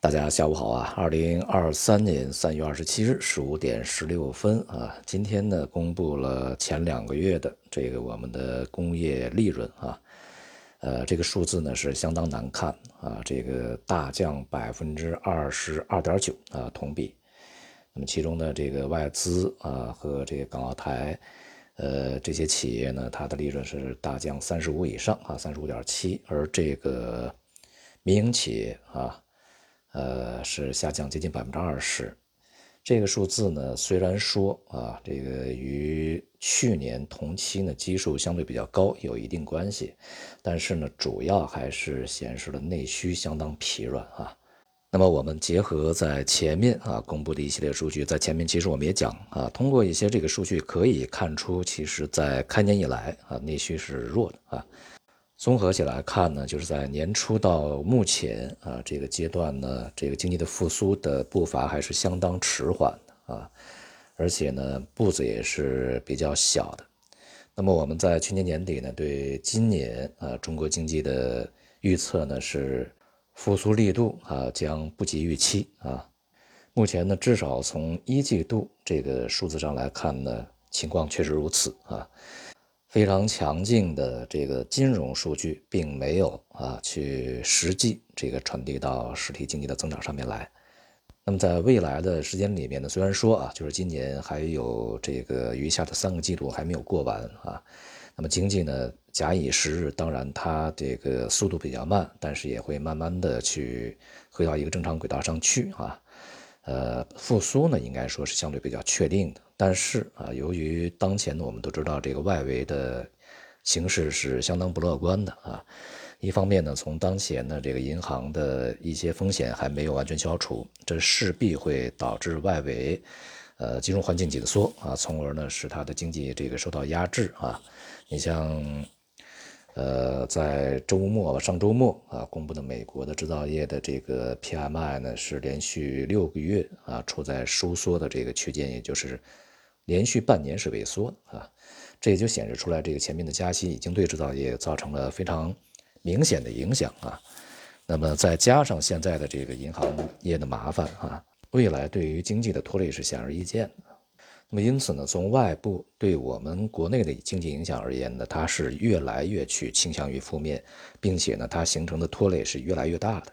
大家下午好啊！二零二三年三月二十七日十五点十六分啊，今天呢公布了前两个月的这个我们的工业利润啊，呃，这个数字呢是相当难看啊，这个大降百分之二十二点九啊，同比。那么其中呢，这个外资啊和这个港澳台，呃，这些企业呢，它的利润是大降三十五以上啊，三十五点七，而这个民营企业啊。呃，是下降接近百分之二十，这个数字呢，虽然说啊，这个与去年同期呢基数相对比较高有一定关系，但是呢，主要还是显示了内需相当疲软啊。那么我们结合在前面啊公布的一系列数据，在前面其实我们也讲啊，通过一些这个数据可以看出，其实在开年以来啊，内需是弱的啊。综合起来看呢，就是在年初到目前啊这个阶段呢，这个经济的复苏的步伐还是相当迟缓的啊，而且呢步子也是比较小的。那么我们在去年年底呢，对今年啊中国经济的预测呢是复苏力度啊将不及预期啊。目前呢，至少从一季度这个数字上来看呢，情况确实如此啊。非常强劲的这个金融数据，并没有啊去实际这个传递到实体经济的增长上面来。那么在未来的时间里面呢，虽然说啊，就是今年还有这个余下的三个季度还没有过完啊，那么经济呢假以时日，当然它这个速度比较慢，但是也会慢慢的去回到一个正常轨道上去啊。呃，复苏呢，应该说是相对比较确定的。但是啊，由于当前呢，我们都知道这个外围的形势是相当不乐观的啊。一方面呢，从当前呢这个银行的一些风险还没有完全消除，这势必会导致外围呃金融环境紧缩啊，从而呢使它的经济这个受到压制啊。你像。呃，在周末上周末啊，公布的美国的制造业的这个 PMI 呢，是连续六个月啊处在收缩的这个区间，也就是连续半年是萎缩的啊，这也就显示出来，这个前面的加息已经对制造业造成了非常明显的影响啊。那么再加上现在的这个银行业的麻烦啊，未来对于经济的拖累是显而易见的。那么因此呢，从外部对我们国内的经济影响而言呢，它是越来越去倾向于负面，并且呢，它形成的拖累是越来越大的。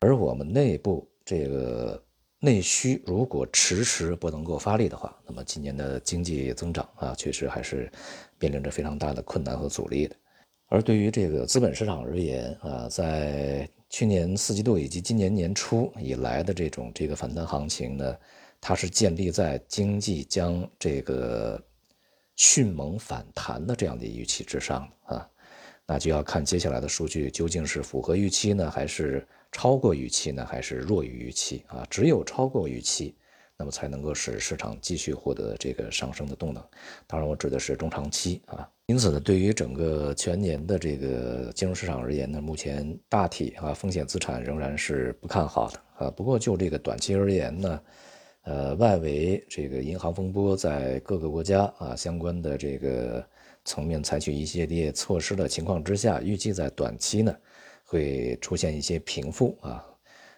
而我们内部这个内需如果迟迟不能够发力的话，那么今年的经济增长啊，确实还是面临着非常大的困难和阻力的。而对于这个资本市场而言啊，在去年四季度以及今年年初以来的这种这个反弹行情呢。它是建立在经济将这个迅猛反弹的这样的预期之上啊，那就要看接下来的数据究竟是符合预期呢，还是超过预期呢，还是弱于预期啊？只有超过预期，那么才能够使市场继续获得这个上升的动能。当然，我指的是中长期啊。因此呢，对于整个全年的这个金融市场而言呢，目前大体啊风险资产仍然是不看好的啊。不过就这个短期而言呢。呃，外围这个银行风波在各个国家啊相关的这个层面采取一系列措施的情况之下，预计在短期呢会出现一些平复啊，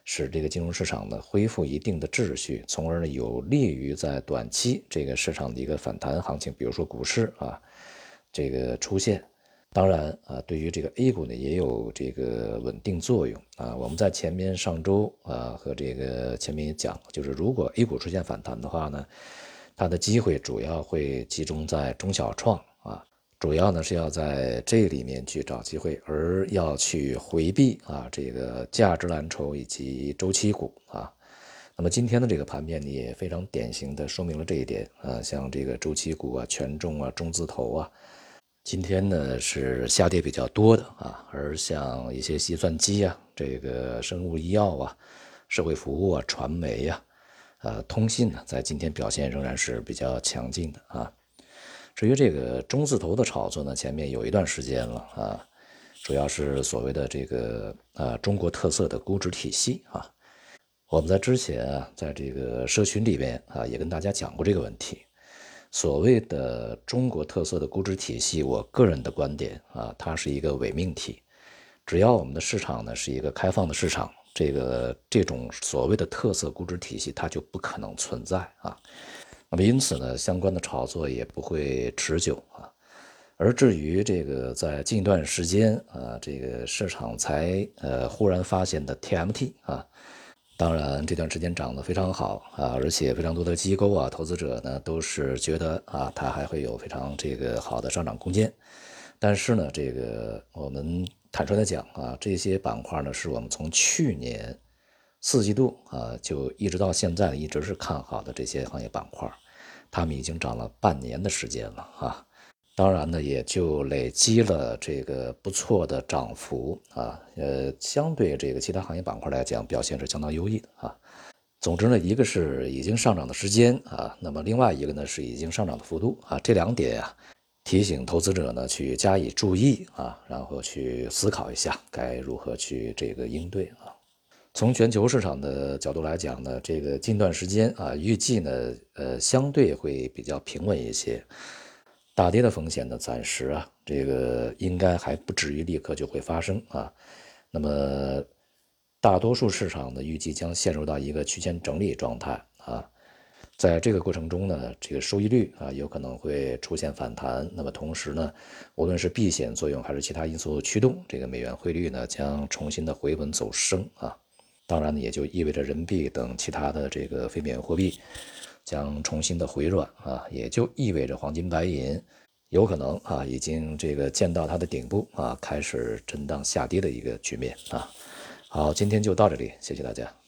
使这个金融市场呢恢复一定的秩序，从而呢有利于在短期这个市场的一个反弹行情，比如说股市啊这个出现。当然啊，对于这个 A 股呢，也有这个稳定作用啊。我们在前面上周啊和这个前面也讲，就是如果 A 股出现反弹的话呢，它的机会主要会集中在中小创，主要呢是要在这里面去找机会，而要去回避啊这个价值蓝筹以及周期股啊。那么今天的这个盘面呢，也非常典型的说明了这一点啊，像这个周期股啊、权重啊、中字头啊。今天呢是下跌比较多的啊，而像一些计算机啊、这个生物医药啊、社会服务啊、传媒呀、呃通信呢，在今天表现仍然是比较强劲的啊。至于这个中字头的炒作呢，前面有一段时间了啊，主要是所谓的这个呃中国特色的估值体系啊。我们在之前啊，在这个社群里边啊，也跟大家讲过这个问题。所谓的中国特色的估值体系，我个人的观点啊，它是一个伪命题。只要我们的市场呢是一个开放的市场，这个这种所谓的特色估值体系它就不可能存在啊。那么因此呢，相关的炒作也不会持久啊。而至于这个在近段时间啊，这个市场才呃忽然发现的 TMT 啊，当然这段时间涨得非常好啊，而且非常多的机构啊、投资者呢都是觉得啊，它还会有非常这个好的上涨空间。但是呢，这个我们坦率的讲啊，这些板块呢是我们从去年四季度啊就一直到现在一直是看好的这些行业板块，他们已经涨了半年的时间了啊。当然呢，也就累积了这个不错的涨幅啊，呃，相对这个其他行业板块来讲，表现是相当优异的啊。总之呢，一个是已经上涨的时间啊，那么另外一个呢是已经上涨的幅度啊，这两点呀，提醒投资者呢去加以注意啊，然后去思考一下该如何去这个应对啊。从全球市场的角度来讲呢，这个近段时间啊，预计呢，呃，相对会比较平稳一些。大跌的风险呢，暂时啊，这个应该还不至于立刻就会发生啊。那么，大多数市场呢，预计将陷入到一个区间整理状态啊。在这个过程中呢，这个收益率啊，有可能会出现反弹。那么同时呢，无论是避险作用还是其他因素驱动，这个美元汇率呢，将重新的回稳走升啊。当然呢，也就意味着人民币等其他的这个非美元货币。将重新的回软啊，也就意味着黄金、白银有可能啊，已经这个见到它的顶部啊，开始震荡下跌的一个局面啊。好，今天就到这里，谢谢大家。